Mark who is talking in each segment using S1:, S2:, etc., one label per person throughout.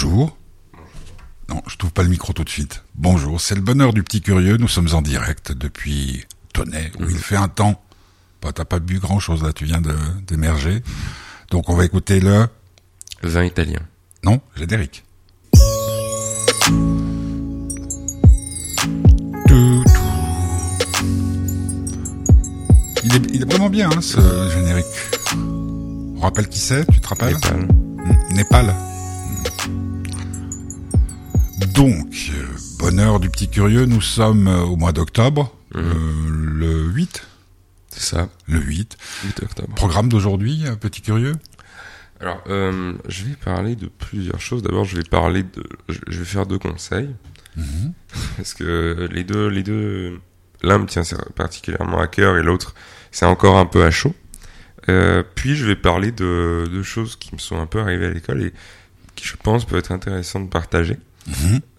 S1: Bonjour. Non, je trouve pas le micro tout de suite. Bonjour, c'est le bonheur du petit curieux. Nous sommes en direct depuis Tonnet, où il fait un temps. Bah, t'as pas bu grand chose là, tu viens d'émerger. Donc on va écouter le...
S2: Vin italien.
S1: Non, générique. Il est, il est vraiment bien, hein, ce générique. On rappelle qui c'est, tu te rappelles
S2: Népal.
S1: Népal. Donc, bonheur du petit curieux, nous sommes euh, au mois d'octobre,
S2: Mhm.
S1: euh, le 8,
S2: C'est ça,
S1: le 8.
S2: 8 octobre.
S1: Programme d'aujourd'hui, euh, petit curieux
S2: Alors, euh, je vais parler de plusieurs choses. D'abord, je vais parler de, je vais faire deux conseils
S1: Mhm.
S2: parce que les deux, les deux, l'un me tient particulièrement à cœur et l'autre, c'est encore un peu à chaud. Euh, puis, je vais parler de, de choses qui me sont un peu arrivées à l'école et qui, je pense, peuvent être intéressantes de partager.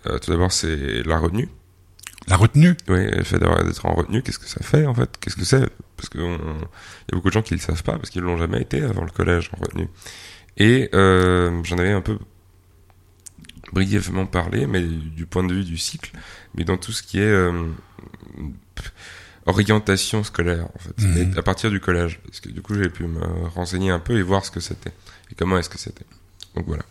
S2: Euh, tout d'abord, c'est la retenue.
S1: La retenue?
S2: Oui, le fait d'être en retenue, qu'est-ce que ça fait en fait? Qu'est-ce que c'est? Parce qu'il y a beaucoup de gens qui le savent pas parce qu'ils l'ont jamais été avant le collège en retenue. Et euh, j'en avais un peu brièvement parlé, mais du point de vue du cycle, mais dans tout ce qui est euh, orientation scolaire en fait. Et à partir du collège, parce que du coup j'ai pu me renseigner un peu et voir ce que c'était et comment est-ce que c'était. Donc voilà.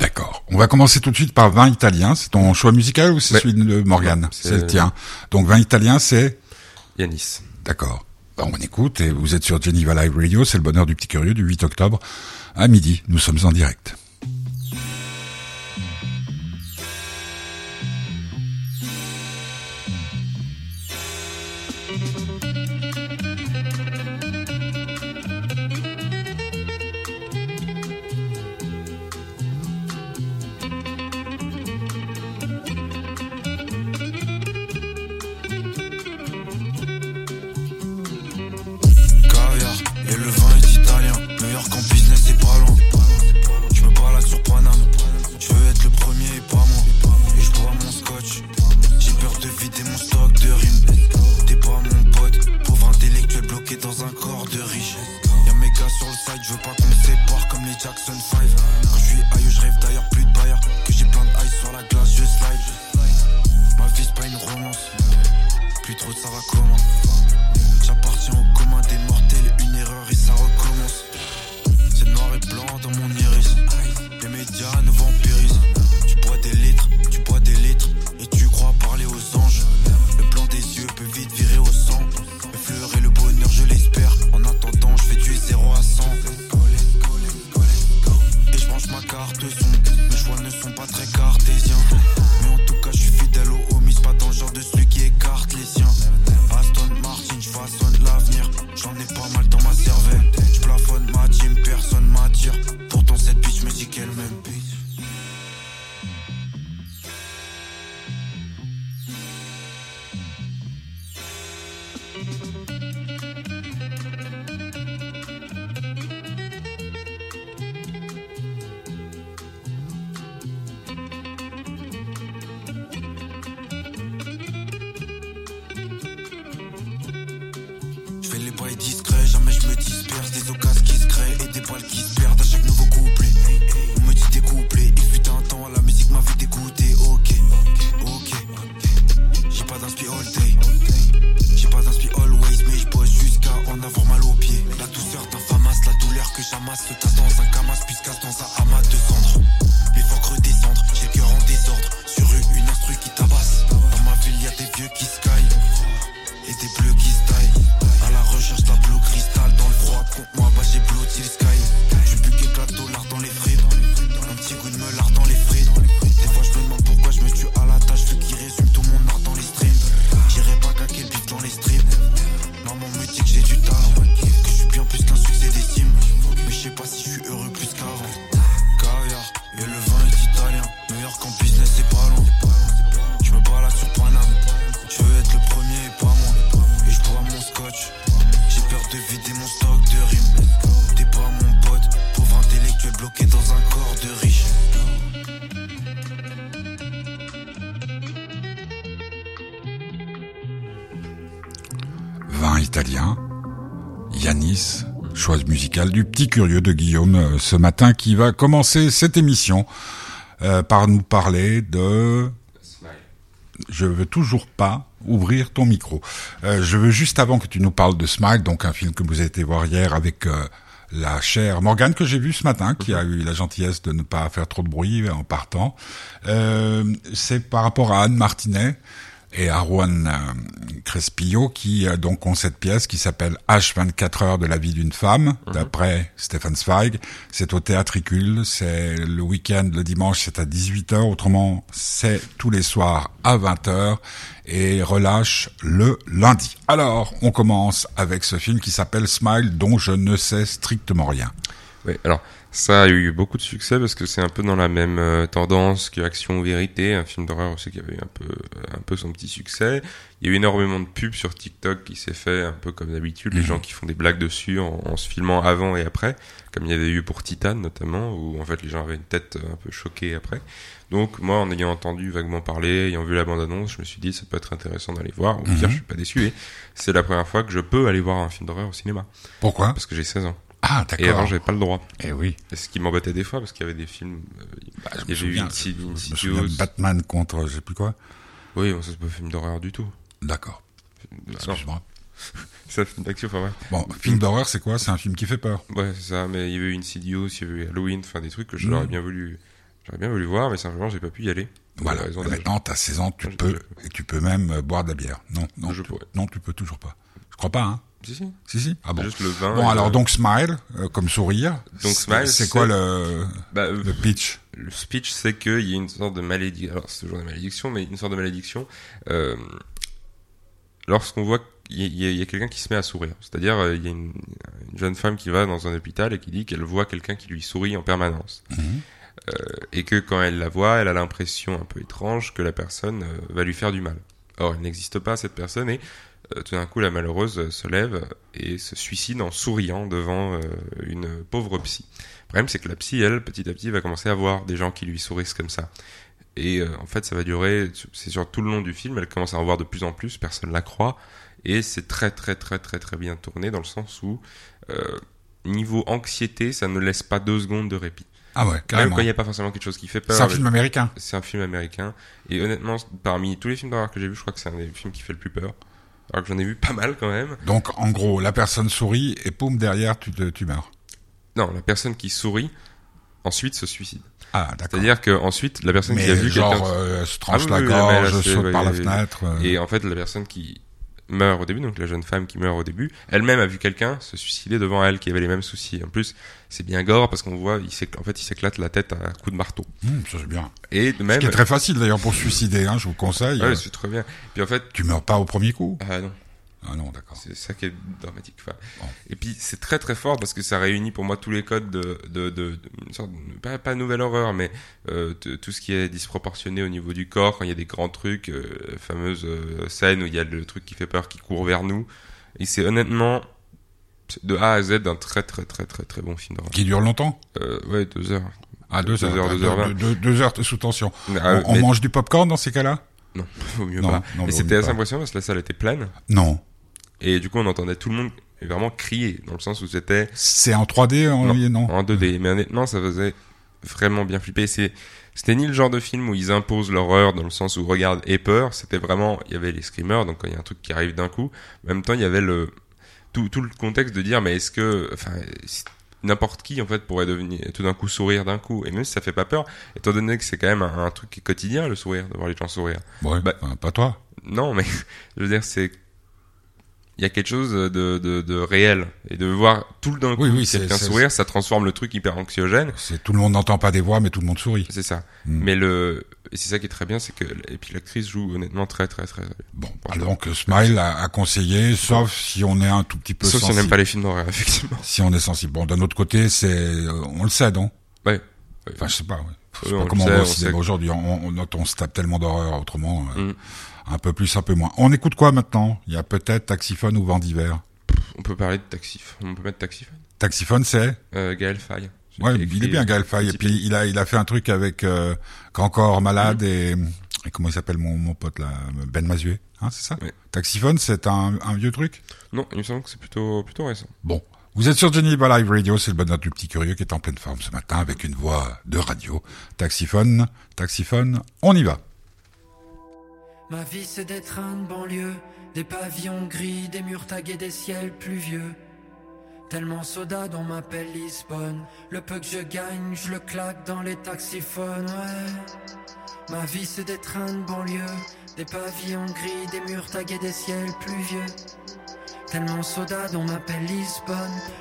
S1: D'accord. On va commencer tout de suite par vin italien. C'est ton choix musical ou c'est
S2: Ouais.
S1: celui de Morgane C'est le tien. Donc vin italien, c'est
S2: Yanis.
S1: D'accord. Bah, on écoute et vous êtes sur Geneva Live Radio, c'est le bonheur du petit curieux du 8 octobre à midi. Nous sommes en direct.
S3: Choix
S1: musical du petit curieux de Guillaume euh, ce matin qui va commencer cette émission.
S3: euh, par nous parler de je veux toujours pas ouvrir ton micro. Euh, je veux juste avant que tu nous parles de Smile, donc un film que vous avez été voir hier avec la chère Morgane que j'ai vu ce matin, qui a eu la gentillesse de ne pas faire trop de bruit en partant. C'est par rapport à Anne Martinet et à Juan euh, Crespillo qui euh, donc ont cette pièce qui s'appelle H24 heures de la vie d'une femme d'après Stefan Zweig. C'est au Théâtricule, c'est le week-end, le dimanche c'est à 18h, autrement c'est tous les soirs à 20h et relâche le lundi. Alors, on commence avec ce film qui s'appelle Smile dont je ne sais strictement rien.
S2: Oui, alors ça a eu beaucoup de succès parce que c'est un peu dans la même euh, tendance que Action ou Vérité, un film d'horreur aussi qui avait eu un peu, un peu son petit succès. Il y a eu énormément de pubs sur TikTok qui s'est fait un peu comme d'habitude, les gens qui font des blagues dessus en, en se filmant avant et après, comme il y avait eu pour Titan notamment, où en fait les gens avaient une tête un peu choquée après. Donc moi, en ayant entendu vaguement parler, ayant vu la bande-annonce, je me suis dit ça peut être intéressant d'aller voir. Au pire,
S3: Mhm.
S2: je suis pas déçu. Et c'est la première fois que je peux aller voir un film d'horreur au cinéma
S3: Pourquoi?
S2: Parce que j'ai 16 ans.
S3: Ah,
S2: Et avant,
S3: d'accord.
S2: j'avais pas le droit.
S3: Eh oui.
S2: Et ce qui m'embêtait des fois parce qu'il y avait des films. euh,
S3: Bah, je
S2: il y avait eu
S3: Batman contre je sais plus quoi.
S2: Oui, bon, ça c'est pas un film d'horreur du tout.
S3: D'accord. Excuse-moi.
S2: c'est un film d'action, enfin ouais.
S3: Bon, film d'horreur, c'est quoi? C'est un film qui fait peur.
S2: Ouais, c'est ça. Mais il y avait eu Insidious, il y avait eu Halloween, enfin des trucs que j'aurais bien voulu. J'aurais bien voulu voir, mais simplement j'ai pas pu y aller.
S3: Voilà. Maintenant, t'as 16 ans, tu peux, et tu peux même euh, boire de la bière. Non, non,
S2: Je
S3: tu,
S2: pourrais.
S3: non, tu peux toujours pas. Je crois pas, hein.
S2: Si, si.
S3: Si, si. Ah bon.
S2: Juste le vin.
S3: Bon, alors
S2: le-
S3: donc Smile, euh, comme sourire.
S2: Donc, Smile,
S3: c'est quoi le,
S2: Bah, euh,
S3: le pitch?
S2: Le speech, c'est qu'il y a une sorte de malédiction. Alors, c'est toujours une malédiction, mais une sorte de malédiction. Euh, lorsqu'on voit qu'il y a, il y a- il y a quelqu'un qui se met à sourire. C'est-à-dire, il y a une, une jeune femme qui va dans un hôpital et qui dit qu'elle voit quelqu'un qui lui sourit en permanence.
S3: Mhm.
S2: Euh, et que quand elle la voit, elle a l'impression un peu étrange que la personne euh, va lui faire du mal. Or, elle n'existe pas, cette personne, et tout d'un coup, la malheureuse euh, se lève et se suicide en souriant devant euh, une pauvre psy. Le problème, c'est que la psy, elle, petit à petit, va commencer à voir des gens qui lui sourissent comme ça. Et euh, en fait, ça va durer, c'est sur tout le long du film, elle commence à en voir de plus en plus, personne la croit, et c'est très très très très très bien tourné dans le sens où, euh, niveau anxiété, ça ne laisse pas deux secondes de répit.
S3: Ah ouais,
S2: Même
S3: carrément.
S2: quand il n'y a pas forcément quelque chose qui fait peur.
S3: C'est un film américain.
S2: c'est un film américain. Et honnêtement, parmi tous les films d'horreur que j'ai vus, je crois que c'est un des films qui fait le plus peur. Alors que j'en ai vu pas mal quand même.
S3: Donc, en gros, la personne sourit et poum, derrière, tu, te, tu meurs.
S2: Non, la personne qui sourit, ensuite se suicide.
S3: Ah, d'accord.
S2: C'est-à-dire que ensuite la personne qui a vu quelqu'un...
S3: genre, euh, se tranche
S2: Ah oui,
S3: la
S2: oui, mais là,
S3: gorge, saute
S2: ouais,
S3: par la fenêtre. euh,
S2: Et en fait, la personne qui meurt au début, donc la jeune femme qui meurt au début, elle-même a vu quelqu'un se suicider devant elle qui avait les mêmes soucis. En plus, c'est bien gore parce qu'on voit, il en fait, il s'éclate la tête à coups de marteau.
S3: hum, ça c'est bien.
S2: Et de
S3: Ce
S2: même,
S3: qui est très facile d'ailleurs pour se suicider, hein, je vous conseille.
S2: ouais,
S3: Euh,
S2: c'est très bien. Puis en fait,
S3: tu meurs pas au premier coup.
S2: ah non,
S3: Ah non, d'accord.
S2: C'est ça qui est dramatique. Enfin,
S3: Bon.
S2: Et puis c'est très très fort parce que ça réunit pour moi tous les codes de, de, de, de- une sorte de- pas, pas nouvelle horreur, mais euh, tout ce qui est disproportionné au niveau du corps quand il y a des grands trucs, euh, fameuse euh, scène où il y a le truc qui fait peur qui court vers nous. Et c'est honnêtement de A à Z un très très très très très bon film d'horreur.
S3: Qui dure longtemps
S2: Euh, ouais, deux heures.
S3: Ah, deux,
S2: Deux
S3: heures.
S2: heures, deux heures vingt.
S3: deux- deux heures sous tension.
S2: Ah,
S3: on on
S2: mais-
S3: mange du popcorn dans ces cas-là?
S2: Non, vaut mieux
S3: Non,
S2: pas.
S3: non, vaut
S2: c'était assez impressionnant parce que la salle était pleine
S3: Non.
S2: Et du coup on entendait tout le monde vraiment crier dans le sens où c'était
S3: C'est en 3D en
S2: Non.
S3: non.
S2: en 2D. Mais honnêtement, ça faisait vraiment bien flipper. C'est, c'était ni le genre de film où ils imposent l'horreur dans le sens où regarde et peur. C'était vraiment, il y avait les screamers, donc quand il y a un truc qui arrive d'un coup. En même temps, il y avait le, tout, tout le contexte de dire, mais est-ce que, enfin, n'importe qui, en fait, pourrait devenir, tout d'un coup sourire d'un coup. Et même si ça fait pas peur, étant donné que c'est quand même un, un truc qui est quotidien, le sourire, de voir les gens sourire.
S3: Ouais,
S2: Bah-
S3: enfin, pas toi.
S2: Non, mais, je veux dire, c'est, il y a quelque chose de, de, de réel. Et de voir tout le d'un coup
S3: Oui, oui,
S2: quelqu'un sourire, ça transforme le truc hyper anxiogène.
S3: C'est tout le monde n'entend pas des voix, mais tout le monde sourit.
S2: C'est ça.
S3: Mm.
S2: Mais le, et c'est ça qui est très bien, c'est que, et puis l'actrice joue honnêtement très, très, très.
S3: Bon, donc Smile a, a conseillé, sauf si on est un tout petit peu
S2: Sauf si on n'aime pas les films d'horreur, effectivement.
S3: Si on est sensible. Bon, d'un autre côté, c'est, euh, on le sait, non?
S2: Ouais.
S3: Enfin, je sais pas. Ouais. Je sais
S2: Oui,
S3: pas
S2: on
S3: comment on
S2: sait,
S3: va
S2: on
S3: aujourd'hui. On, on, on se tape tellement d'horreur autrement. euh,
S2: Mm.
S3: Un peu plus, un peu moins. On écoute quoi maintenant? Il y a peut-être Taxiphone ou Vent d'hiver.
S2: On peut parler de Taxif. On peut mettre Taxif.
S3: Taxiphone, c'est?
S2: Euh, Gaël Faye.
S3: Ouais, il est bien Gaël Faye. Et puis il a, il a fait un truc avec euh, Encore malade
S2: Mm.
S3: et, et comment il s'appelle mon, mon pote là, Ben Mazué, hein, c'est ça?
S2: Ouais.
S3: Taxiphone, c'est un, un vieux truc?
S2: Non, il me semble que c'est plutôt, plutôt récent.
S3: Bon, Vous êtes sur Geneva Live Radio, c'est le bonheur du petit curieux qui est en pleine forme ce matin avec une voix de radio. Taxiphone, taxiphone, on y va.
S4: Ma vie c'est des trains de banlieue, des pavillons gris, des murs tagués, des ciels pluvieux. Tellement soda dont m'appelle Lisbonne. Le peu que je gagne, je le claque dans les taxiphones, ouais. Ma vie c'est des trains de banlieue, des pavillons gris, des murs tagués, des ciels pluvieux. Tellement soda dont m'appelle Lisbonne.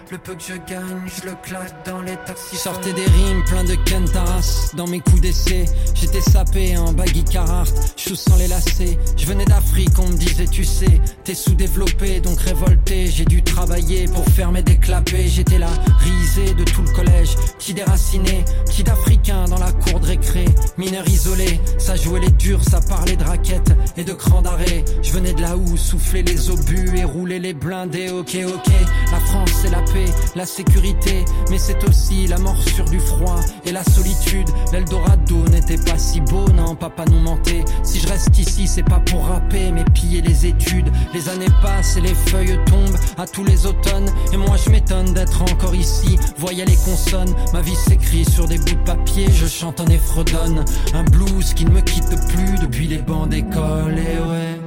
S4: Le peu que je gagne, je le claque dans les taxis. Sortais des rimes plein de Kentaras dans mes coups d'essai. J'étais sapé en baggy Carhartt, chou sans les lacets. Je venais d'Afrique, on me disait tu sais, t'es sous-développé donc révolté. J'ai dû travailler pour faire mes déclapés. J'étais là, risé de tout le collège, qui déraciné, qui d'Africain dans la cour de récré. Mineur isolé, ça jouait les durs, ça parlait de raquettes et de crans d'arrêt. Je venais de là où souffler les obus et rouler les blindés. Ok, ok, la France c'est la paix, la sécurité, mais c'est aussi la morsure du froid et la solitude. L'Eldorado n'était pas si beau, non, papa nous mentait. Si je reste ici, c'est pas pour rapper, mais piller les études. Les années passent et les feuilles tombent à tous les automnes. Et moi je m'étonne d'être encore ici. Voyez les consonnes, ma vie s'écrit sur des bouts de papier. Je chante en effredonne, un blues qui ne me quitte plus depuis les bancs d'école. Et ouais.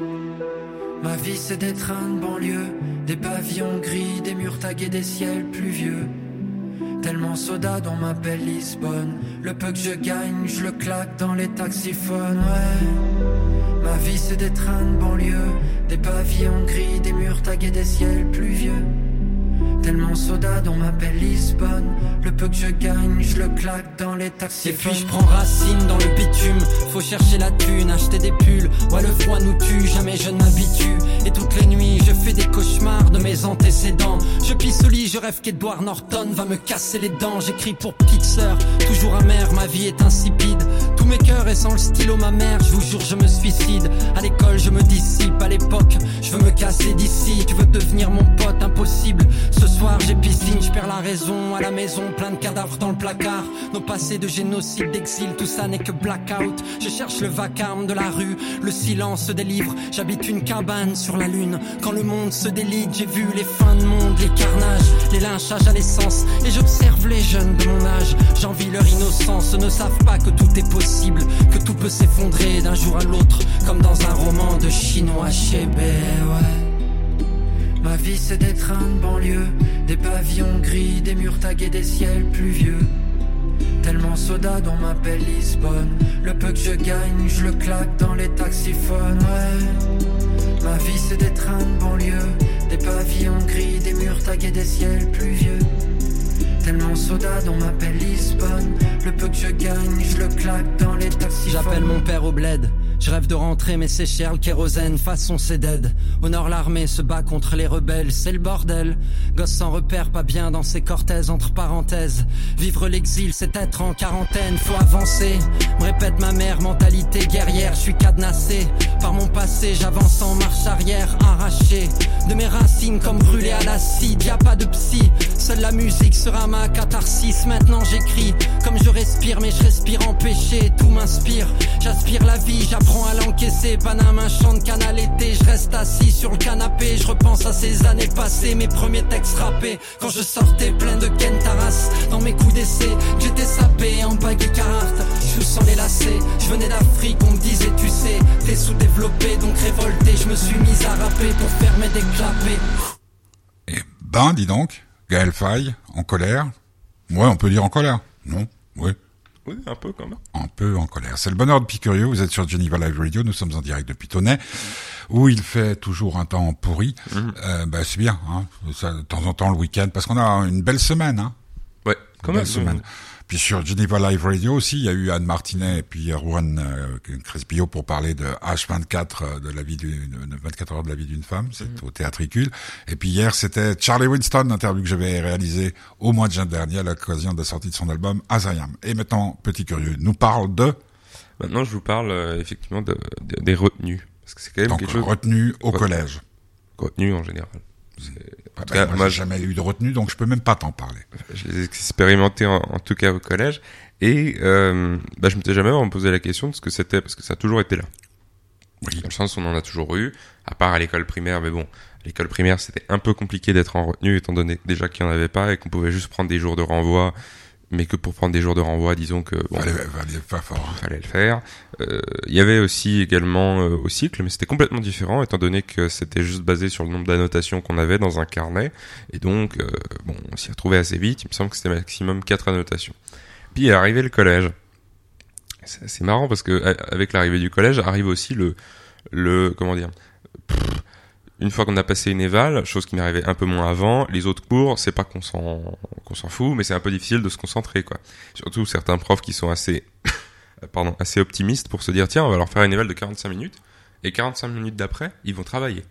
S4: Ma vie c'est des trains de banlieue, des pavillons gris, des murs tagués, des ciels pluvieux. Tellement soda dont m'appelle Lisbonne. Le peu que je gagne, je le claque dans les taxiphones, ouais. Ma vie c'est des trains de banlieue, des pavillons gris, des murs tagués, des ciels pluvieux. Tellement soda dont m'appelle Lisbonne. Le peu que je gagne, je le claque dans les taxis. Et puis je prends racine dans le bitume. Faut chercher la thune, acheter des pulls. Ouais, le froid nous tue, jamais je ne m'habitue. Et toutes les nuits, je fais des cauchemars de mes antécédents. Je pisse au lit, je rêve qu'Edward Norton va me casser les dents. J'écris pour petite sœur, toujours amère, ma vie est insipide. Tous mes cœurs et sans le stylo, ma mère, je vous jure, je me suicide. À l'école, je me dissipe, à l'époque, je veux me casser d'ici. Tu veux devenir mon pote, impossible. Ce soir, j'ai piscine, je perds la raison. À la maison, plein de cadavres dans le placard. Nos passés de génocide, d'exil, tout ça n'est que blackout. Cherche le vacarme de la rue, le silence des livres. J'habite une cabane sur la lune. Quand le monde se délite, j'ai vu les fins de monde, les carnages, les lynchages à l'essence. Et j'observe les jeunes de mon âge. J'envie leur innocence, ne savent pas que tout est possible, que tout peut s'effondrer d'un jour à l'autre, comme dans un roman de chinois chez ouais. Ma vie c'est des trains de banlieue, des pavillons gris, des murs tagués, des ciels pluvieux. Tellement soda dont m'appelle Lisbonne. Le peu que je gagne, je le claque dans les taxiphones, ouais. Ma vie c'est des trains de banlieue, des pavillons gris, des murs tagués, des ciels pluvieux. Tellement soda dont m'appelle Lisbonne. Le peu que je gagne, je le claque dans les taxis. J'appelle mon père au bled. Je rêve de rentrer, mais c'est cher le kérosène, façon c'est dead. Au nord, l'armée se bat contre les rebelles, c'est le bordel. Gosse sans repère, pas bien dans ses cortèses, entre parenthèses. Vivre l'exil, c'est être en quarantaine, faut avancer. Me répète ma mère, mentalité guerrière, je suis cadenassé. Par mon passé, j'avance en marche arrière, arraché. De mes racines comme brûlé à l'acide, y a pas de psy. Seule la musique sera ma catharsis, maintenant j'écris. Comme je respire, mais je respire empêché, tout m'inspire. J'aspire la vie, j'apprends à l'encaisser. Paname, un chant de canal été, je reste assis sur le canapé. Je repense à ces années passées, mes premiers textes rappés. Quand je sortais plein de Kentaras dans mes coups d'essai, j'étais sapé en baggy Carhartt. Je sans les lacets, je venais d'Afrique, on me disait, tu sais, t'es sous-développé, donc révolté. Je me suis mis à rapper pour faire mes déclapés.
S3: Et ben, dis donc, Gaël Faye, en colère. Ouais, on peut dire en colère. Non, oui.
S2: Oui, un peu quand même.
S3: Un peu en colère. C'est le bonheur de Picurieux. Vous êtes sur Geneva Live Radio. Nous sommes en direct depuis Tonnet, où il fait toujours un temps pourri. Euh, bah, c'est bien, hein. Ça, de temps en temps le week-end, parce qu'on a une belle semaine, hein.
S2: Ouais, quand même.
S3: belle semaine. Puis sur Geneva Live Radio aussi, il y a eu Anne Martinet et puis Rouen euh, Crespillot pour parler de H24 euh, de la vie d'une de 24 heures de la vie d'une femme, c'est
S2: Mhm.
S3: au Théâtricule. Et puis hier, c'était Charlie Winston, interview que j'avais réalisé au mois de juin dernier à l'occasion de la sortie de son album Azayam. Et maintenant, petit curieux, nous parle de?
S2: Maintenant, je vous parle euh, effectivement de, de- des retenues. Parce que c'est quand même
S3: donc
S2: quelque chose.
S3: retenue au collège.
S2: Retenues en général.
S3: Ah
S2: En tout
S3: ben,
S2: cas,
S3: moi,
S2: moi,
S3: j'ai jamais eu de retenue, donc je peux même pas t'en parler.
S2: je les ai expérimentés en, en tout cas au collège. Et euh, bah, je m'étais jamais vraiment posé la question de ce que c'était, parce que ça a toujours été là.
S3: Oui.
S2: Dans le sens où on en a toujours eu, à part à l'école primaire, mais bon, À l'école primaire, c'était un peu compliqué d'être en retenue, étant donné déjà qu'il n'y en avait pas et qu'on pouvait juste prendre des jours de renvoi, mais que pour prendre des jours de renvoi, disons que bon,
S3: Fallait, fallait pas fort.
S2: fallait le faire. Euh, Il y avait aussi également euh, au cycle, mais c'était complètement différent, étant donné que c'était juste basé sur le nombre d'annotations qu'on avait dans un carnet, et donc, euh, bon, on s'y retrouvait assez vite, il me semble que c'était maximum 4 annotations. Puis est arrivé le collège. C'est marrant parce que avec l'arrivée du collège arrive aussi le, le comment dire, une fois qu'on a passé une éval, chose qui m'arrivait un peu moins avant, les autres cours, c'est pas qu'on s'en qu'on s'en fout, mais c'est un peu difficile de se concentrer quoi. Surtout certains profs qui sont assez pardon, assez optimistes pour se dire tiens, on va leur faire une éval de 45 minutes et 45 minutes d'après, ils vont travailler.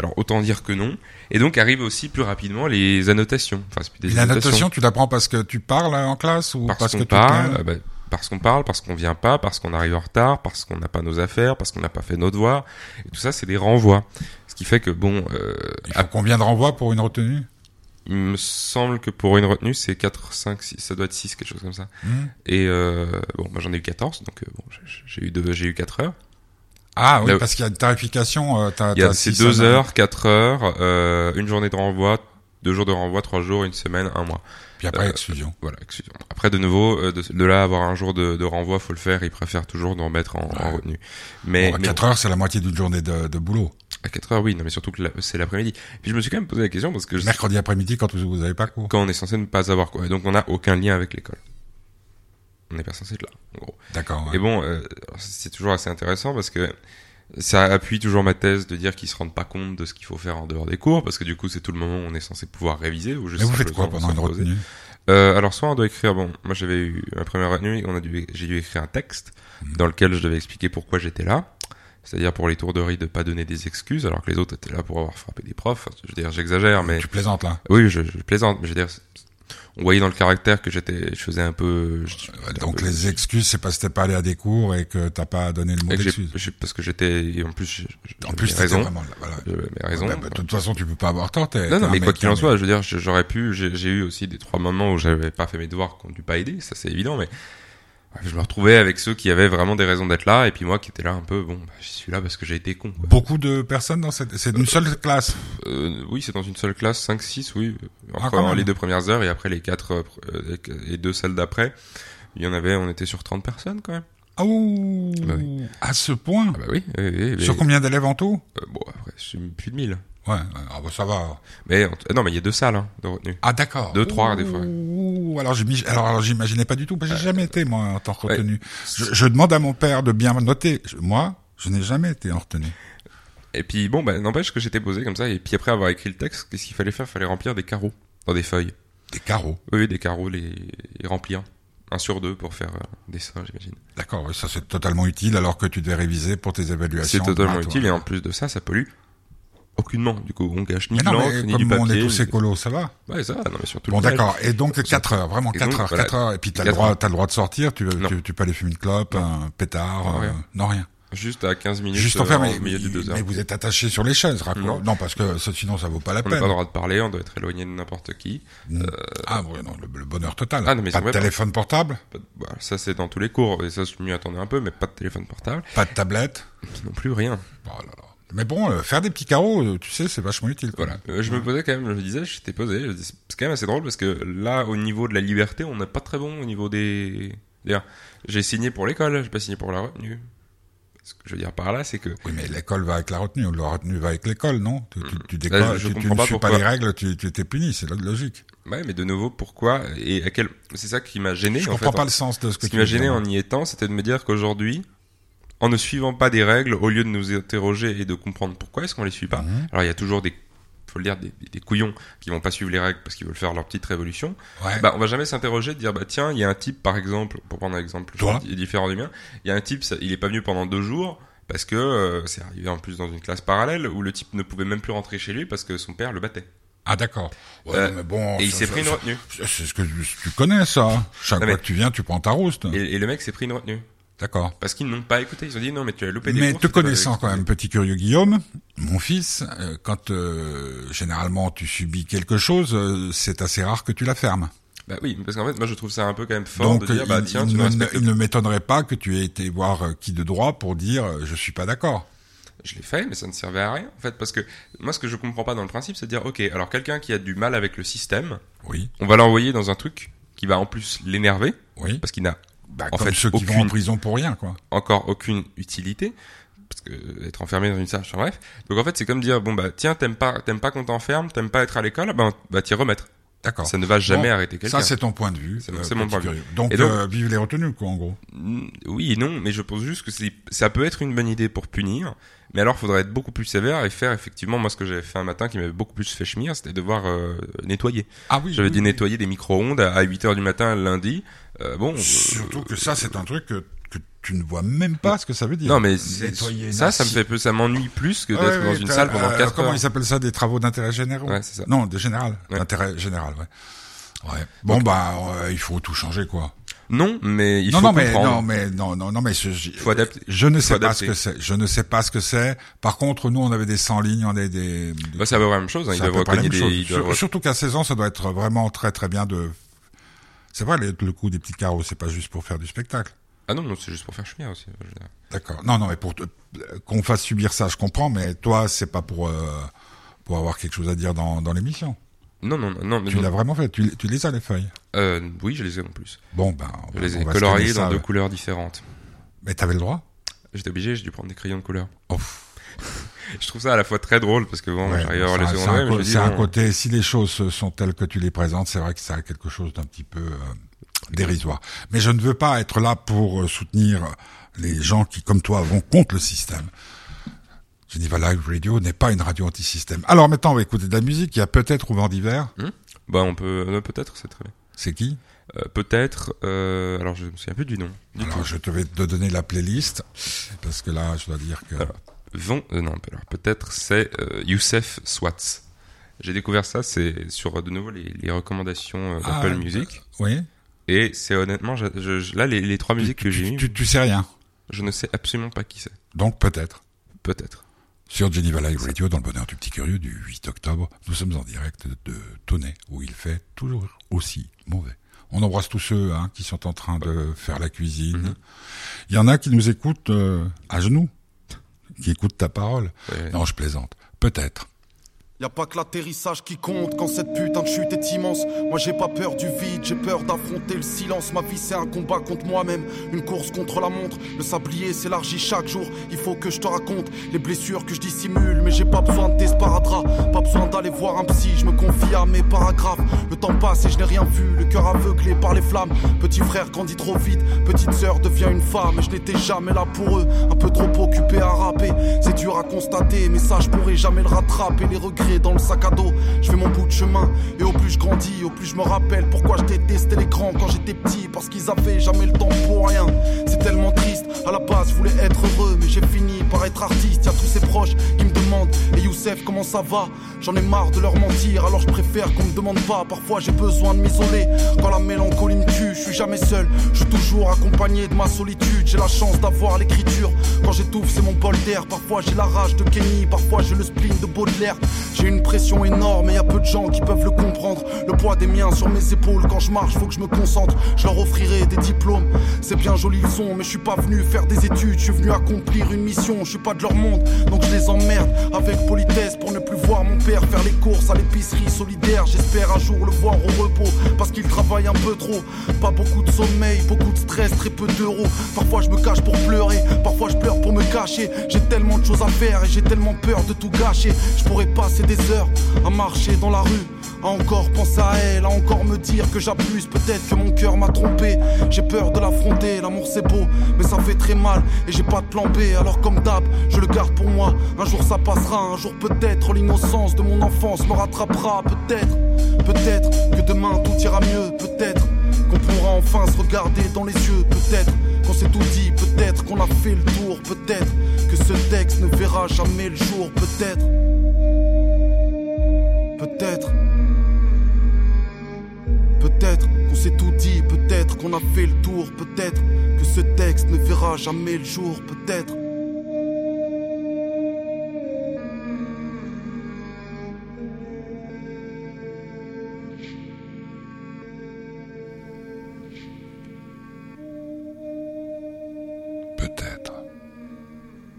S2: Alors autant dire que non. Et donc arrivent aussi plus rapidement les annotations. Enfin, c'est plus des annotations
S3: L'annotation, tu l'apprends parce que tu parles en classe ou
S2: parce,
S3: parce, que tu
S2: parle,
S3: te-
S2: euh, bah, parce qu'on parle, parce qu'on vient pas, parce qu'on arrive en retard, parce qu'on n'a pas nos affaires, parce qu'on n'a pas fait nos devoirs. Et tout ça, c'est des renvois. Ce qui fait que bon, euh,
S3: Il faut combien de renvois pour une retenue?
S2: Il me semble que pour une retenue, c'est 4, 5, 6, ça doit être 6, quelque chose comme ça.
S3: Hmm.
S2: Et euh, bon, moi j'en ai eu 14, donc euh, bon, j'ai- eu deux, j'ai eu 4 heures.
S3: Ah oui,
S2: Là-
S3: parce qu'il y a une tarification. Euh, t'as-
S2: Il y a
S3: t'as
S2: c'est
S3: six
S2: 2
S3: semaines.
S2: heures, 4 heures, euh, une journée de renvoi, deux jours de renvoi, trois jours, une semaine, un mois.
S3: Puis après,
S2: Euh,
S3: exclusion.
S2: Voilà, excusez Après, de nouveau, euh, de, de là avoir un jour de, de renvoi, faut le faire. Ils préfèrent toujours d'en mettre en, en retenue. Mais,
S3: Bon, à
S2: mais
S3: 4 heures, c'est la moitié d'une journée de, de boulot.
S2: à 4 heures, oui. Non, mais surtout que la- c'est l'après-midi. Puis je me suis quand même posé la question parce que je-
S3: Mercredi après-midi, quand vous, vous avez pas cours.
S2: quand on est censé ne pas avoir quoi, et donc on n'a aucun lien avec l'école. On n'est pas censé être là, en gros.
S3: D'accord. ouais.
S2: Et bon, euh, c'est toujours assez intéressant parce que ça appuie toujours ma thèse de dire qu'ils se rendent pas compte de ce qu'il faut faire en dehors des cours, parce que du coup, c'est tout le moment où on est censé pouvoir réviser ou juste
S3: Mais vous faites quoi pendant une retenue
S2: Euh, alors soit on doit écrire, bon, moi j'avais eu ma première retenue, on a dû, j'ai dû écrire un texte
S3: Mhm.
S2: dans lequel je devais expliquer pourquoi j'étais là. C'est-à-dire pour les tourderies de pas donner des excuses, alors que les autres étaient là pour avoir frappé des profs. Je veux dire, j'exagère, mais
S3: Tu plaisantes là.
S2: oui, je, je plaisante, mais je veux dire, on voyait dans le caractère que j'étais, je faisais un peu. un
S3: Donc
S2: peu-
S3: les excuses, c'est parce que t'es pas allé à des cours et que t'as pas donné le mot d'excuse.
S2: parce que j'étais, en plus, j'ai-
S3: En plus,
S2: raison.
S3: vraiment là, voilà. Ouais, bah, de toute façon, tu peux pas avoir tort.
S2: Non, non, mais quoi qu'il en soit, je veux dire, j'aurais pu, j'ai eu aussi des trois moments où j'avais pas fait mes devoirs qui ont dû pas aider, ça c'est évident, mais je me retrouvais avec ceux qui avaient vraiment des raisons d'être là, et puis moi qui étais là un peu, bon, bah, j'y suis là parce que j'ai été con. quoi.
S3: Beaucoup de personnes dans cette, c'est une seule classe.
S2: Euh, oui, c'est dans une seule classe, 5-6, oui,
S3: Ah,
S2: entre
S3: même.
S2: les deux premières heures et après les quatre euh, euh, et deux celles d'après. Il y en avait, on était sur 30 personnes quand même.
S3: Ah ouh,
S2: Bah
S3: à ce point.
S2: Ah bah oui, oui, oui,
S3: Sur combien d'élèves en tout?
S2: Euh, Bon, après, je plus de 1000.
S3: Ouais, ah bah ça va.
S2: Mais non, mais il y a deux salles hein, de retenue.
S3: Ah d'accord.
S2: Deux, trois, des fois.
S3: Ouh, alors j'imagine, alors, alors, j'imaginais pas du tout, j'ai jamais été moi en
S2: ouais.
S3: retenu. Je, je demande à mon père de bien noter. Moi, je n'ai jamais été en retenue.
S2: Et puis bon, bah, n'empêche que j'étais posé comme ça, et puis après avoir écrit le texte, qu'est-ce qu'il fallait faire? Il fallait remplir des carreaux dans des feuilles.
S3: Des carreaux?
S2: Oui, des carreaux, les, les remplir. Un sur deux pour faire euh, un dessin, j'imagine.
S3: D'accord, ça c'est totalement utile alors que tu devais réviser pour tes évaluations.
S2: C'est totalement
S3: préparatoires.
S2: utile, et en plus de ça, ça pollue aucunement. Du coup, on gâche ni de l'encre, ni du
S3: comme on
S2: papier.
S3: est tous écolos, ça va.
S2: Ouais, ça va, non, mais surtout
S3: Bon, d'accord. Et donc, 4 heures, vraiment
S2: Et
S3: 4
S2: donc,
S3: heures,
S2: voilà.
S3: 4 heures. Et puis, t'as le droit, t'as le droit de sortir, tu, tu, peux aller fumer une clope, un pétard,
S2: Non,
S3: euh,
S2: rien.
S3: rien.
S2: Juste à 15 minutes
S3: Juste
S2: euh,
S3: enfermé.
S2: au milieu des deux heures.
S3: Mais vous êtes attaché sur les chaises, raconte.
S2: Non.
S3: Non. parce que sinon, ça vaut pas la
S2: On n'a
S3: peine.
S2: pas le droit de parler, on doit être éloigné de n'importe qui.
S3: Mm. Ah, ouais, non, le, le bonheur total.
S2: Ah, non, mais
S3: pas de téléphone portable,
S2: Pas voilà, ça, c'est dans tous les cours, et ça, je m'y attendais un peu, mais pas de téléphone portable.
S3: pas de tablette?
S2: Non plus, rien.
S3: Oh là là. Mais bon, euh, faire des petits carreaux, euh, tu sais, c'est vachement utile. quoi.
S2: Voilà. Euh, je me posais quand même, je disais, j'étais posé, je c'est quand même assez drôle parce que là, au niveau de la liberté, on n'est pas très bon au niveau des. D'ailleurs, j'ai signé pour l'école, j'ai pas signé pour la retenue. Ce que je veux dire par là, c'est que
S3: Oui, mais l'école va avec la retenue, ou la retenue va avec l'école, non? Tu, tu, tu,
S2: Là,
S3: décolles,
S2: je
S3: tu, ne
S2: pas
S3: suis pas les règles, tu, tu t'es puni, c'est lo- logique.
S2: Ouais, mais de nouveau, pourquoi et à quel C'est ça qui m'a gêné.
S3: Je
S2: en
S3: comprends
S2: fait,
S3: pas
S2: en-
S3: le sens de ce que
S2: Ce
S3: tu
S2: qui m'a gêné en y étant, c'était de me dire qu'aujourd'hui, en ne suivant pas des règles, au lieu de nous interroger et de comprendre pourquoi est-ce qu'on les suit pas.
S3: Mhm.
S2: Alors il y a toujours des, faut le dire, des, couillons qui vont pas suivre les règles parce qu'ils veulent faire leur petite révolution.
S3: Ouais.
S2: Bah, on va jamais s'interroger de dire bah tiens, il y a un type par exemple, pour prendre un exemple
S3: Toi
S2: qui est différent du mien, il y a un type, ça- il est pas venu pendant deux jours. Parce que euh, c'est arrivé en plus dans une classe parallèle où le type ne pouvait même plus rentrer chez lui parce que son père le battait.
S3: Ah, d'accord. Ouais,
S2: Euh,
S3: mais bon.
S2: et il s'est pris une retenue.
S3: C'est ce que tu, tu connais, ça. Chaque
S2: Non,
S3: fois que tu viens, tu prends ta rouste.
S2: Et, et le mec s'est pris une retenue.
S3: D'accord.
S2: Parce qu'ils n'ont pas écouté. Ils ont dit non mais tu as loupé des
S3: Mais
S2: cours,
S3: te connaissant quand même, petit curieux Guillaume, mon fils, euh, quand euh, généralement tu subis quelque chose, euh, c'est assez rare que tu la fermes.
S2: Bah oui, parce qu'en fait, moi je trouve ça un peu quand même fort
S3: Donc
S2: de dire,
S3: il,
S2: bah tiens,
S3: il
S2: tu ne
S3: il m'étonnerait pas que tu aies été voir qui de droit pour dire je suis pas d'accord.
S2: Je l'ai fait, mais ça ne servait à rien, en fait, parce que moi, ce que je comprends pas dans le principe, c'est de dire, ok, alors quelqu'un qui a du mal avec le système,
S3: Oui,
S2: on va l'envoyer dans un truc qui va en plus l'énerver,
S3: oui.
S2: parce qu'il n'a
S3: Bah,
S2: en
S3: comme
S2: fait,
S3: ceux qui vont en
S2: aucune-
S3: prison pour rien, quoi.
S2: encore aucune utilité parce que être enfermé dans une salle, bref. Donc en fait, c'est comme dire bon bah tiens, t'aimes pas t'aimes pas qu'on t'enferme, t'aimes pas être à l'école, ben bah t'y remettre.
S3: D'accord.
S2: Ça ne va jamais
S3: Bon,
S2: arrêter quelqu'un.
S3: Ça, c'est ton point de vue.
S2: C'est-
S3: euh,
S2: mon
S3: petit
S2: point de vue.
S3: Donc,
S2: donc-
S3: euh, vive les retenues, quoi, en gros.
S2: Mm, Oui et non, mais je pense juste que ça peut être une bonne idée pour punir, mais alors faudrait être beaucoup plus sévère et faire effectivement moi ce que j'avais fait un matin qui m'avait beaucoup plus fait chemir, c'était devoir euh, nettoyer.
S3: Ah oui.
S2: J'avais
S3: oui,
S2: nettoyer des micro-ondes à 8 heures du matin lundi. Euh, bon, euh,
S3: Surtout que ça, c'est un truc que tu ne vois même pas ce que ça veut dire.
S2: non mais
S3: Nettoyer
S2: ça, ça me fait peu, ça m'ennuie plus que
S3: Ouais,
S2: d'être dans
S3: ouais,
S2: une salle pendant
S3: euh,
S2: 4
S3: Comment
S2: heures.
S3: ils appellent ça Des travaux d'intérêt général
S2: Ouais, ça.
S3: Non, de général. D'intérêt général, ouais. Ouais. Bon, bah, euh, il faut tout changer, quoi.
S2: Non, mais il
S3: non,
S2: faut
S3: non, mais,
S2: comprendre.
S3: non, mais, non, non, non, mais je, je-
S2: faut adapter.
S3: je ne
S2: faut
S3: sais pas
S2: adapter.
S3: ce que c'est. Je ne sais pas ce que c'est. Par contre, nous, on avait des 100 lignes, on avait des, des-
S2: Bah, c'est à peu près la même chose. Hein. Ils doivent
S3: même
S2: des. ils doivent
S3: Surtout qu'à 16 ans, ça doit être vraiment très, très bien de, c'est vrai, le, le coup des petits carreaux, c'est pas juste pour faire du spectacle.
S2: Ah non, non, c'est juste pour faire chemir aussi.
S3: D'accord. Non, non, mais pour qu'on fasse subir ça, je comprends, mais toi, c'est pas pour, euh, pour avoir quelque chose à dire dans, dans l'émission.
S2: Non, non, non. Mais
S3: Tu l'as vraiment fait. Tu, tu les as, les feuilles?
S2: Euh, oui, je les ai en plus.
S3: Bon, ben, on
S2: Je les ai
S3: scanner
S2: dans
S3: ça,
S2: deux
S3: ouais.
S2: couleurs différentes.
S3: Mais t'avais le droit?
S2: J'étais obligé, j'ai dû prendre des crayons de couleur.
S3: Oh.
S2: Je trouve ça à la fois très drôle parce que bon,
S3: Ouais,
S2: j'arrive à avoir les
S3: c'est un, co- côté, si les choses sont telles que tu les présentes, c'est vrai que ça a quelque chose d'un petit peu euh, dérisoire. Mais je ne veux pas être là pour euh, soutenir les gens qui, comme toi, vont contre le système. Geneva Live Radio n'est pas une radio anti-système. Alors maintenant, on va écouter de la musique. Il y a peut-être au vent d'hiver.
S2: bah on peut, euh, peut-être, c'est très bien.
S3: C'est qui?
S2: Euh, peut-être, euh, alors je me souviens plus du nom. Du
S3: Alors,
S2: tout.
S3: je te vais te donner la playlist parce que là, je dois dire que
S2: Alors. Vont, euh, non, peut-être c'est Youssef Swats. J'ai découvert ça, c'est sur de nouveau les, les recommandations euh,
S3: Ah,
S2: d'Apple Music.
S3: oui.
S2: Et c'est honnêtement, je, je- là les, les trois musiques que j'ai mis,
S3: tu, tu sais rien.
S2: je ne sais absolument pas qui c'est.
S3: Donc peut-être.
S2: Peut-être.
S3: Sur Geneva Live Radio, dans le bonheur du petit curieux du 8 octobre, nous sommes en direct de Tonnet, où il fait toujours aussi mauvais. On embrasse tous ceux hein, qui sont en train de faire la cuisine.
S2: Mhm.
S3: Il y en a qui nous écoutent euh, à genoux, qui écoutent ta parole.
S2: Ouais.
S3: Non, je plaisante. Peut-être.
S5: Y a pas que l'atterrissage qui compte quand cette putain de chute est immense. Moi j'ai pas peur du vide, j'ai peur d'affronter le silence. Ma vie c'est un combat contre moi-même, une course contre la montre. Le sablier s'élargit chaque jour, il faut que je te raconte les blessures que je dissimule. Mais j'ai pas besoin de tes pas besoin d'aller voir un psy. Je me confie à mes paragraphes. Le temps passe et je n'ai rien vu, le cœur aveuglé par les flammes. Petit frère grandit trop vite, petite sœur devient une femme. Et je n'étais jamais là pour eux, un peu trop occupé à rapper. C'est dur à constater, mais ça je pourrais jamais le rattraper. Les regrets dans le sac à dos, je fais mon bout de chemin. Et au plus je grandis, au plus je me rappelle pourquoi je détestais l'écran quand j'étais petit. Parce qu'ils avaient jamais le temps pour rien. C'est tellement triste, à la base je voulais être heureux, mais j'ai fini par être artiste. Y'a tous ces proches qui me demandent, et Youssef, comment ça va? J'en ai marre de leur mentir, alors je préfère qu'on me demande pas. Parfois j'ai besoin de m'isoler. Quand la mélancolie me tue, je suis jamais seul. Je suis toujours accompagné de ma solitude. J'ai la chance d'avoir l'écriture. Quand j'étouffe, c'est mon bol d'air. Parfois j'ai la rage de Kenny, parfois j'ai le spleen de Baudelaire. J'ai une pression énorme et y a peu de gens qui peuvent le comprendre. Le poids des miens sur mes épaules. Quand je marche, faut que je me concentre. Je leur offrirai des diplômes. C'est bien joli le son, mais je suis pas venu faire des études. Je suis venu accomplir une mission. Je suis pas de leur monde, donc je les emmerde avec politesse pour ne plus voir mon père faire les courses à l'épicerie solidaire. J'espère un jour le voir au repos parce qu'il travaille un peu trop. Pas beaucoup de sommeil, beaucoup de stress, très peu d'euros. Parfois je me cache pour pleurer, parfois je pleure pour me cacher. J'ai tellement de choses à faire et j'ai tellement peur de tout gâcher. Des heures à marcher dans la rue. À encore penser à elle, à encore me dire que j'abuse, peut-être que mon cœur m'a trompé. J'ai peur de l'affronter, l'amour c'est beau, mais ça fait très mal et j'ai pas de plan B. Alors comme d'hab, je le garde pour moi. Un jour ça passera, un jour peut-être l'innocence de mon enfance me rattrapera. Peut-être, peut-être que demain tout ira mieux, peut-être qu'on pourra enfin se regarder dans les yeux, peut-être qu'on s'est tout dit, peut-être qu'on a fait le tour, peut-être que ce texte ne verra jamais le jour, peut-être. Peut-être. Peut-être qu'on s'est tout dit, peut-être qu'on a fait le tour, peut-être que ce texte ne verra jamais le jour, peut-être.
S3: Peut-être.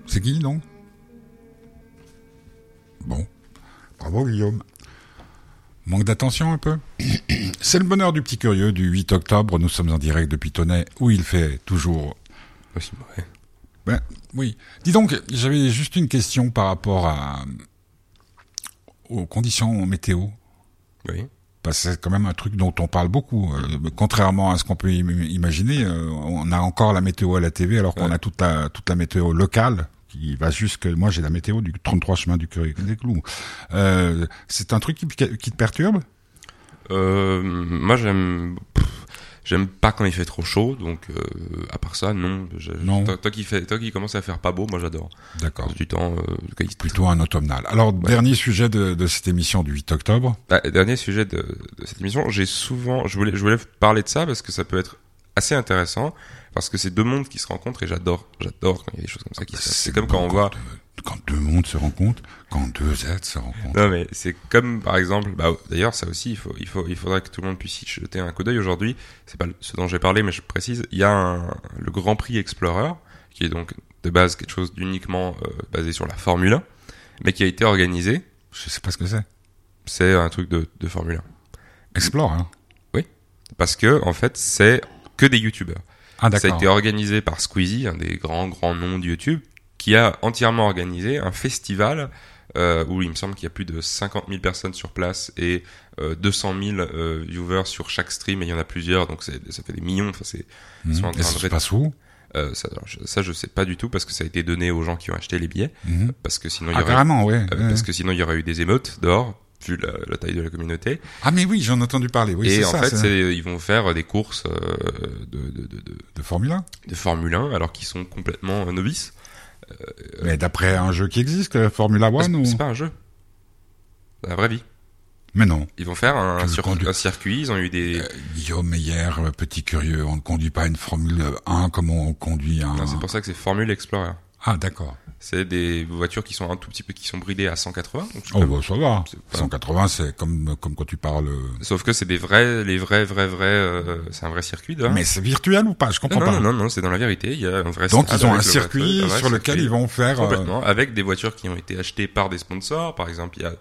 S3: C'est qui, non? Bravo Guillaume. Manque d'attention un peu C'est le bonheur du petit curieux du 8 octobre. Nous sommes en direct depuis Tonnet où il fait toujours...
S2: Aussi mauvais.
S3: Ben, oui. Dis donc, j'avais juste une question par rapport à aux conditions météo.
S2: Oui.
S3: Parce que c'est quand même un truc dont on parle beaucoup. Euh, contrairement à ce qu'on peut im- imaginer, euh, on a encore la météo à la TV alors qu'on
S2: Ouais.
S3: a toute la, toute la météo locale qui va jusque... Moi, j'ai la météo du 33 chemin du Curieux des Clous. Euh, c'est un truc qui, qui te perturbe?
S2: Euh, moi, j'aime. J'aime pas quand il fait trop chaud, donc euh, à part ça, non. Toi, qui fait, toi qui commence à faire pas beau, moi j'adore.
S3: D'accord.
S2: Du temps, euh,
S3: Plutôt un automnal. Alors, dernier sujet de, de cette émission du 8 octobre.
S2: Ah, dernier sujet de, de cette émission, j'ai souvent, je voulais, je voulais parler de ça parce que ça peut être assez intéressant parce que c'est deux mondes qui se rencontrent et j'adore, j'adore quand il y a des choses comme ça qui se passent. C'est comme quand on voit,
S3: quand deux mondes se rencontrent, quand deux êtres se rencontrent.
S2: non mais c'est comme par exemple, bah, d'ailleurs ça aussi, il faut, il faut, il faudrait que tout le monde puisse y jeter un coup d'œil aujourd'hui. C'est pas ce dont j'ai parlé, mais je précise, il y a un, le Grand Prix Explorer qui est donc de base quelque chose d'uniquement euh, basé sur la Formule 1, mais qui a été organisé.
S3: Je sais pas ce que c'est.
S2: C'est un truc de, de Formule 1
S3: Explore, hein.
S2: parce que en fait c'est que des youtubeurs.
S3: Ah,
S2: Ça a été organisé par Squeezie, un des grands grands noms de YouTube, qui a entièrement organisé un festival euh, où il me semble qu'il y a plus de 50 000 personnes sur place et euh, 200 000 euh, viewers sur chaque stream et il y en a plusieurs donc ça fait des millions. Enfin c'est ils sont en.
S3: Et
S2: train
S3: ça
S2: de
S3: passe où?
S2: Euh, ça, je- ça je sais pas du tout parce que ça a été donné aux gens qui ont acheté les billets
S3: Mhm.
S2: parce que sinon il y
S3: Ah,
S2: aurait
S3: carrément, ouais.
S2: euh,
S3: ouais.
S2: parce que sinon il y aurait eu des émeutes dehors vu la, la taille de la communauté
S3: Ah, mais oui, j'en ai entendu parler. Oui,
S2: et
S3: c'est
S2: en
S3: ça.
S2: fait
S3: c'est-
S2: c'est- ils vont faire des courses euh, de, de, de, de,
S3: De Formule 1.
S2: de Formule 1 alors qu'ils sont complètement euh, novices.
S3: Mais d'après un jeu qui existe, euh, Formula
S2: Parce
S3: One
S2: que
S3: ou...
S2: C'est pas un jeu. C'est la vraie vie.
S3: Mais non.
S2: Ils vont faire un,
S3: Tu
S2: sur-
S3: conduis-
S2: un circuit, ils ont eu des...
S3: Euh, Guillaume Meyer, euh, petit curieux, on ne conduit pas une Formule 1 comme on conduit un...
S2: Non, c'est pour ça que c'est Formule Explorer.
S3: Ah, d'accord.
S2: C'est des voitures qui sont un tout petit peu, qui sont bridées à 180. donc c'est
S3: Oh, bah, ça va.
S2: c'est pas-
S3: 180, c'est comme, comme quand tu parles... euh,
S2: Sauf que c'est des vrais, les vrais, vrais, vrais, euh, c'est un vrai circuit dehors.
S3: Mais c'est virtuel ou pas? Je
S2: non,
S3: comprends
S2: non,
S3: pas.
S2: non, non, c'est dans la vérité. Il y a un vrai
S3: Donc, ils ont un
S2: le
S3: circuit sur lequel
S2: circuit.
S3: ils vont faire... euh,
S2: Complètement, avec des voitures qui ont été achetées par des sponsors, par exemple, il y a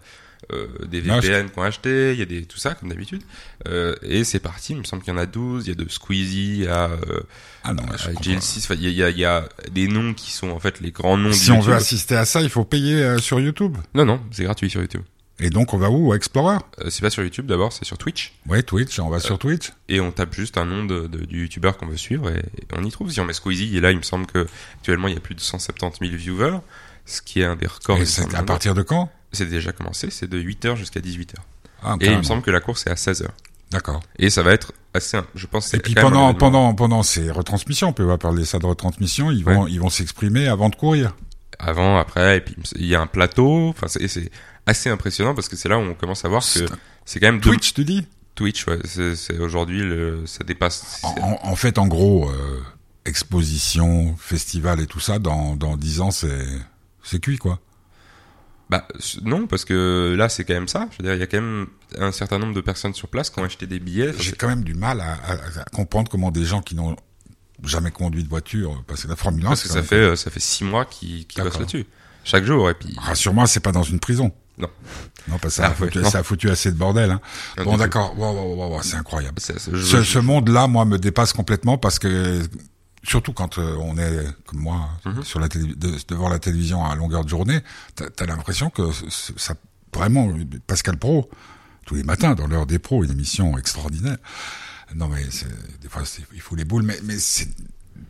S2: euh, des VPN qui ont acheté, il y a des tout ça comme d'habitude, euh, et c'est parti. Il me semble qu'il y en a 12, il y a de Squeezie, a euh,
S3: Ah non, je
S2: euh,
S3: comprends
S2: GL6, enfin, il y a, y, a, y a des noms qui sont en fait les grands noms de
S3: Si on
S2: YouTube.
S3: veut assister à ça, il faut payer euh, sur YouTube.
S2: Non, non, c'est gratuit sur YouTube.
S3: Et donc, on va où? Au Explorer?
S2: Euh, c'est pas sur YouTube d'abord, c'est sur Twitch.
S3: Ouais, Twitch, on va sur Twitch.
S2: Et on tape juste un nom de, de- du YouTuber qu'on veut suivre et, et on y trouve. Si on met Squeezie, et là, il me semble que actuellement il y a plus de 170 000 viewers, ce qui est un des records.
S3: Et c'est à
S2: 1.
S3: partir de quand?
S2: C'est déjà commencé, c'est de 8h jusqu'à 18h.
S3: Ah,
S2: Et il me semble que la course est à 16h.
S3: D'accord.
S2: Et ça va être assez, je pense,
S3: Et puis pendant, pendant, pendant ces retransmissions, on peut pas parler ça de retransmission, ils vont, ils vont s'exprimer avant de courir.
S2: Avant, après, et puis il y a un plateau, enfin, c'est, assez impressionnant parce que c'est là où on commence à voir que
S3: C'est-
S2: quand même deux-
S3: Twitch, tu dis?
S2: Twitch, ouais, c'est, aujourd'hui le, ça dépasse.
S3: en, fait, en gros, euh, exposition, festival et tout ça, dans, dans 10 ans, c'est, c'est cuit, quoi.
S2: Bah non, parce que là c'est quand même ça. Je veux dire, il y a quand même un certain nombre de personnes sur place qui ont acheté des billets.
S3: J'ai quand même du mal à, à- à comprendre comment des gens qui n'ont jamais conduit de voiture, parce que la Formule 1,
S2: Parce
S3: c'est
S2: que ça fait euh, ça fait six mois qu'ils
S3: D'accord.
S2: bossent là-dessus, chaque jour. Et puis
S3: Rassure-moi, c'est pas dans une prison.
S2: Non.
S3: Non, parce que ça,
S2: Ah,
S3: a foutu,
S2: ouais, non.
S3: ça a foutu assez de bordel. Hein.
S2: Non,
S3: Bon, d'accord. Wow, wow, wow, wow, c'est incroyable.
S2: je-
S3: ce monde-là, moi, me dépasse complètement parce que, surtout quand euh, on est, comme moi,
S2: Mhm.
S3: sur la télé- de- devant la télévision à longueur de journée, t'as as, l'impression que ça, vraiment, Pascal Pro, tous les matins, dans l'heure des pros, une émission extraordinaire. Non, mais c'est, des fois, il faut les boules, mais, mais c'est,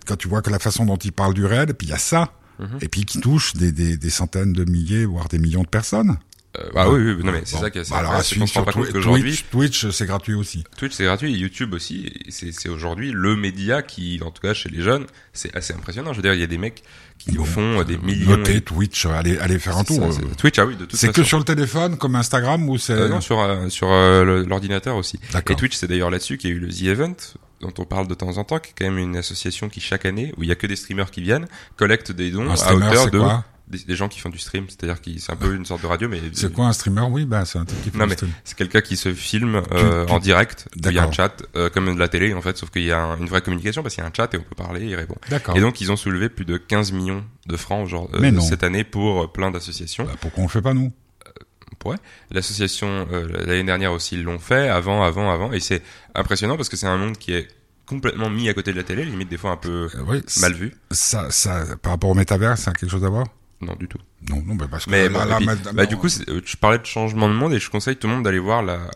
S3: quand tu vois que la façon dont il parle du réel, et puis il y a ça,
S2: Mhm.
S3: et puis qui touche des, des, des centaines de milliers, voire des millions de personnes.
S2: Euh, bah oui, oui, non mais c'est
S3: Bon.
S2: ça qui est
S3: Bah alors, à suivre sur Twitch, Twitch, c'est gratuit aussi.
S2: Twitch c'est gratuit, et YouTube aussi. C'est c'est aujourd'hui le média qui, en tout cas chez les jeunes, c'est assez impressionnant. Je veux dire, il y a des mecs qui
S3: Bon,
S2: font euh, des millions.
S3: Notez
S2: et-
S3: Twitch, allez, allez faire un tour.
S2: ça, Twitch, ah oui, de toute
S3: C'est que sur le téléphone, comme Instagram, ou c'est...
S2: Euh, non, sur, euh, sur l'ordinateur aussi.
S3: D'accord.
S2: Et Twitch, c'est d'ailleurs là-dessus qu'il y a eu le The Event, dont on parle de temps en temps, qui est quand même une association qui, chaque année, où il y a que des streamers qui viennent, collecte des dons à hauteur de des, des gens qui font du stream. C'est-à-dire que c'est un peu une sorte de radio, mais
S3: C'est quoi un streamer? Oui, bah, c'est un truc qui fait
S2: Non, mais c'est quelqu'un qui se filme euh,
S3: tu-
S2: en direct, il y a un chat, euh, comme de la télé en fait, sauf qu'il y a un- une vraie communication parce qu'il y a un chat et on peut parler, il répond.
S3: D'accord.
S2: Et donc ils ont soulevé plus de 15 millions de francs genre, euh, cette année pour euh, plein d'associations.
S3: Bah, pourquoi on le fait pas, nous?
S2: On pourrait. L'association euh, l'année dernière aussi ils l'ont fait, avant, avant, avant, et c'est impressionnant parce que c'est un monde qui est complètement mis à côté de la télé, limite des fois un peu
S3: Euh, oui,
S2: mal vu.
S3: Ça, ça, par rapport au métavers, ça a quelque chose à voir?
S2: Non, du tout.
S3: Non, non, bah parce que
S2: Mais
S3: là,
S2: bon,
S3: là,
S2: et puis,
S3: maintenant-
S2: bah, du coup, euh, tu parlais de changement de monde et je conseille tout le monde d'aller voir la,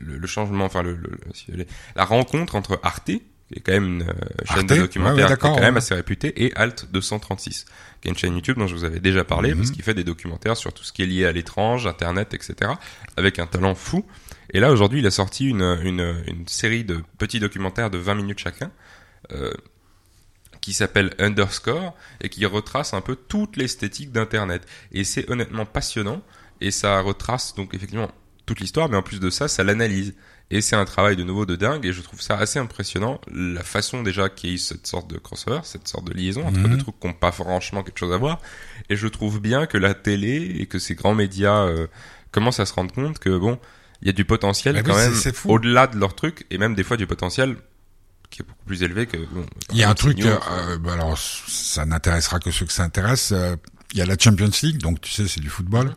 S2: le, le changement, enfin le, le- si vous voulez, la rencontre entre Arte, qui est quand même une euh, chaîne
S3: Arte?
S2: de
S3: Ouais,
S2: documentaire
S3: ouais,
S2: qui est
S3: d'accord,
S2: quand même assez réputée, et Alt 236, qui est une chaîne YouTube dont je vous avais déjà parlé,
S3: Mhm.
S2: parce qu'il fait des documentaires sur tout ce qui est lié à l'étrange, Internet, etc., avec un talent fou. Et là, aujourd'hui, il a sorti une, une, une série de petits documentaires de 20 minutes chacun, euh, qui s'appelle Underscore et qui retrace un peu toute l'esthétique d'Internet. Et c'est honnêtement passionnant et ça retrace donc effectivement toute l'histoire, mais en plus de ça, ça l'analyse. Et c'est un travail de nouveau de dingue et je trouve ça assez impressionnant la façon déjà qu'il y ait cette sorte de crossover, cette sorte de liaison entre
S3: Mhm.
S2: deux trucs qui n'ont pas franchement quelque chose à voir. Et je trouve bien que la télé et que ces grands médias euh, commencent à se rendre compte que bon, il y a du potentiel
S3: Mais
S2: quand
S3: oui,
S2: même au-delà de leur truc et même des fois du potentiel qui est beaucoup plus élevé que bon,
S3: Il y a un truc,
S2: CNews,
S3: euh, bah alors ça n'intéressera que ceux que ça intéresse. euh, Il y a la Champions League, donc tu sais, c'est du football.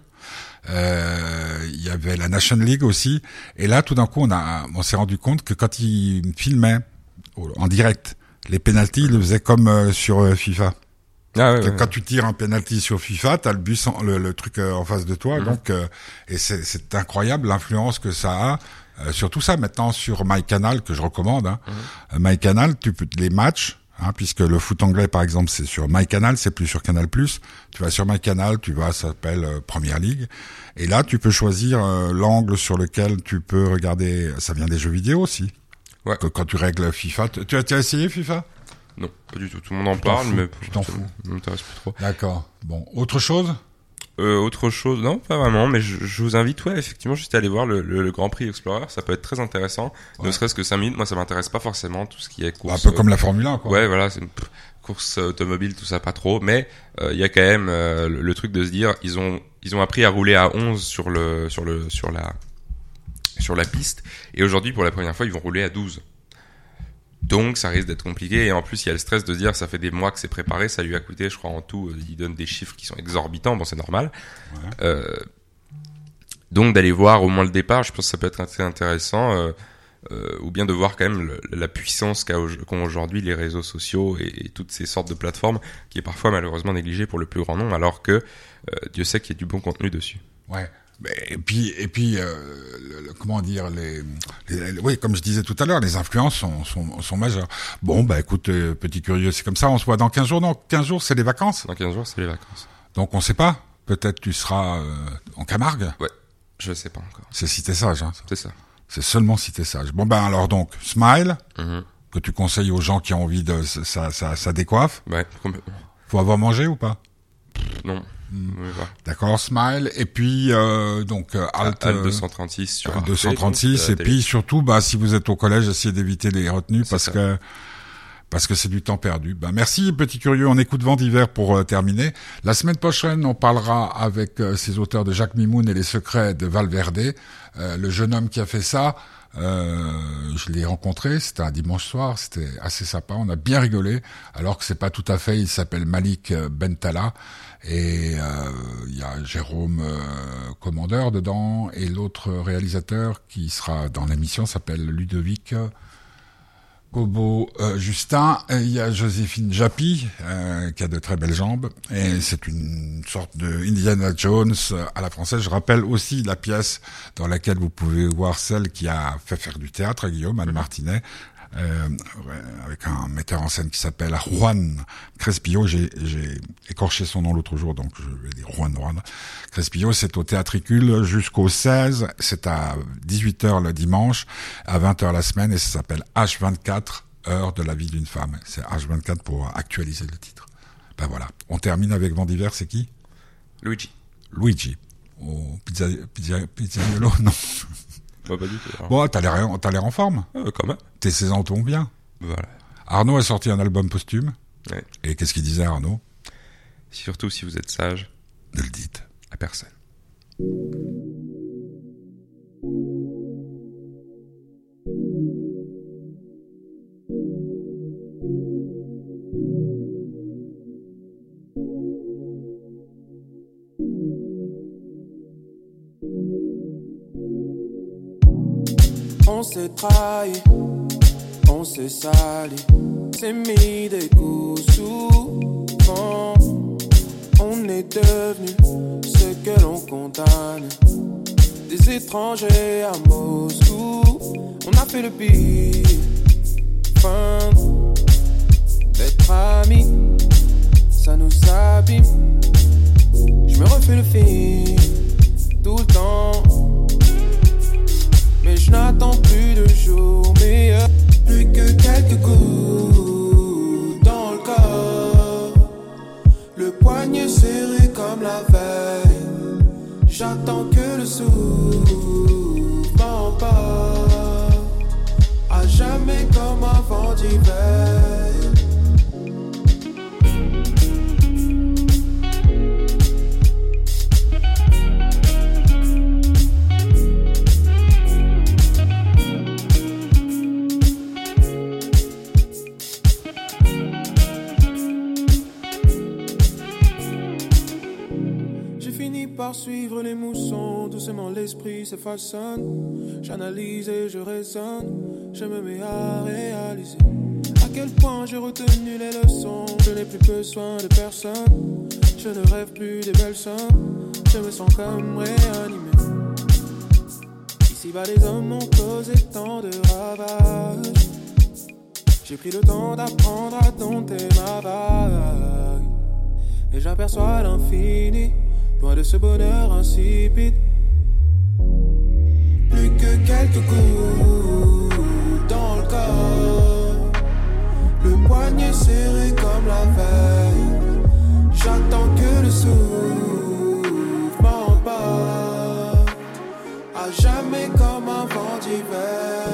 S3: Euh, Il y avait la Nation League aussi. Et là, tout d'un coup, on a, on s'est rendu compte que quand ils filmaient en direct les pénalties, ils le faisaient comme euh, sur euh, FIFA.
S2: Ah ouais.
S3: Quand tu tires un penalty sur FIFA, t'as le but, sans- le, le truc euh, en face de toi.
S2: Mhm.
S3: Donc, euh, et c'est incroyable l'influence que ça a. Euh, sur tout ça maintenant sur MyCanal que je recommande. Hein. Euh, MyCanal, tu peux les matchs, hein, puisque le foot anglais par exemple c'est sur MyCanal, c'est plus sur Canal+. Tu vas sur MyCanal, tu vas, ça s'appelle euh, Première Ligue, et là tu peux choisir euh, l'angle sur lequel tu peux regarder. Ça vient des jeux vidéo aussi.
S2: Ouais.
S3: Que quand tu règles FIFA, tu, tu as, tu as essayé FIFA?
S2: Non, pas du tout. Tout le monde en
S3: Tu
S2: parle,
S3: fous,
S2: mais
S3: tu t'en fous.
S2: m'intéresse plus trop.
S3: D'accord. Bon, autre chose?
S2: Euh, autre chose, non, pas vraiment, mais je, je vous invite, ouais, effectivement, juste à aller voir le, le- le Grand Prix Explorer. Ça peut être très intéressant.
S3: Ouais.
S2: Ne serait-ce que 5 minutes. Moi, ça m'intéresse pas forcément tout ce qui est
S3: Un
S2: course.
S3: peu
S2: euh,
S3: comme la Formule 1, quoi.
S2: Ouais, voilà, c'est une pff, course automobile, tout ça, pas trop. Mais euh, il y a quand même euh, le, le truc de se dire, ils ont ils ont appris à rouler à 11 sur le sur le sur la sur la piste, et aujourd'hui, pour la première fois, ils vont rouler à 12. Donc, ça risque d'être compliqué. Et en plus, il y a le stress de se dire, ça fait des mois que c'est préparé, ça lui a coûté, je crois, en tout, euh, il donne des chiffres qui sont exorbitants. Bon, c'est normal. Euh, donc, d'aller voir au moins le départ, je pense que ça peut être assez intéressant. euh, euh, ou bien de voir quand même le- la puissance qu'ont aujourd'hui les réseaux sociaux et, et toutes ces sortes de plateformes qui est parfois malheureusement négligée pour le plus grand nombre alors que euh, Dieu sait qu'il y a du bon contenu dessus.
S3: Ouais. Et puis, et puis, euh, le- le- comment dire, les, les- les- oui, comme je disais tout à l'heure, les influences sont, sont, sont majeures. Bon, bah écoute, euh, petit curieux, c'est comme ça. On se voit dans 15 jours. Dans 15 jours, c'est les vacances.
S2: Dans 15 jours, c'est les vacances.
S3: Donc on sait pas. Peut-être tu seras euh, en Camargue.
S2: Je sais pas encore.
S3: C'est cité sage. Hein.
S2: C'est ça.
S3: C'est seulement cité sage. Bon ben alors donc, Smile
S2: Mhm.
S3: que tu conseilles aux gens qui ont envie de ça, ça, ça décoiffe.
S2: Ouais, complètement.
S3: Faut avoir mangé ou pas?
S2: Non.
S3: D'accord, Smile. Et puis euh, donc euh, Alt,
S2: Alt
S3: euh,
S2: 236 sur
S3: Alt
S2: Arte,
S3: 236
S2: donc,
S3: et puis surtout bah si vous êtes au collège essayez d'éviter les retenues parce
S2: ça.
S3: que parce que c'est du temps perdu. Bah merci petit curieux, on écoute vent d'hiver pour euh, terminer. La semaine prochaine, on parlera avec euh, ces auteurs de Jacques Mimoun et les secrets de Valverde. Euh, le jeune homme qui a fait ça, euh, je l'ai rencontré, c'était un dimanche soir, c'était assez sympa, on a bien rigolé, alors que c'est pas tout à fait, il s'appelle Malik Bentala et euh, il y a Jérôme euh, Commandeur dedans et l'autre réalisateur qui sera dans l'émission s'appelle Ludovic euh, Kobo euh, Justin, et il y a Joséphine Japy euh, qui a de très belles jambes et c'est une sorte de Indiana Jones euh, à la française. Je rappelle aussi la pièce dans laquelle vous pouvez voir celle qui a fait faire du théâtre, Guillaume Anne Martinet. Euh, avec un metteur en scène qui s'appelle Juan Crespillo. J'ai écorché son nom l'autre jour, donc je vais dire Juan Juan. Crespillo, c'est au Théâtricule jusqu'au 16. C'est à 18h le dimanche, à 20h la semaine, et ça s'appelle H24, heure de la vie d'une femme. C'est H24 pour actualiser le titre. Ben voilà. On termine avec Vent d'hiver, c'est qui?
S2: Luigi.
S3: Luigi. Au pizza, pizza, pizzaiolo, non.
S2: Bah, pas du tout. alors.
S3: Bon, t'as l'air, t'as l'air en forme.
S2: Euh, quand même.
S3: Tes saisons tombent bien.
S2: Voilà.
S3: Arnaud a sorti un album posthume.
S2: Ouais.
S3: Et qu'est-ce qu'il disait Arnaud?
S2: Surtout si vous êtes sage,
S3: Ne le dites.
S2: à personne.
S6: S'est trahi, on s'est sali, s'est mis des coups souvent. On est devenu ce que l'on condamne. Des étrangers à Moscou, on a fait le pire. Fin d'être amis, ça nous abîme. Je me refais le film que quelques J'analyse et je raisonne, je me mets à réaliser à quel point j'ai retenu les leçons. Je n'ai plus besoin de personne, je ne rêve plus des belles sommes, je me sens comme réanimé. Ici-bas, les hommes ont causé tant de ravages. J'ai pris le temps d'apprendre à dompter ma vague. Et j'aperçois l'infini loin de ce bonheur insipide quelques coups dans le corps. Le poignet serré comme la veille. J'attends que le souffle m'emporte. À jamais comme un vent d'hiver.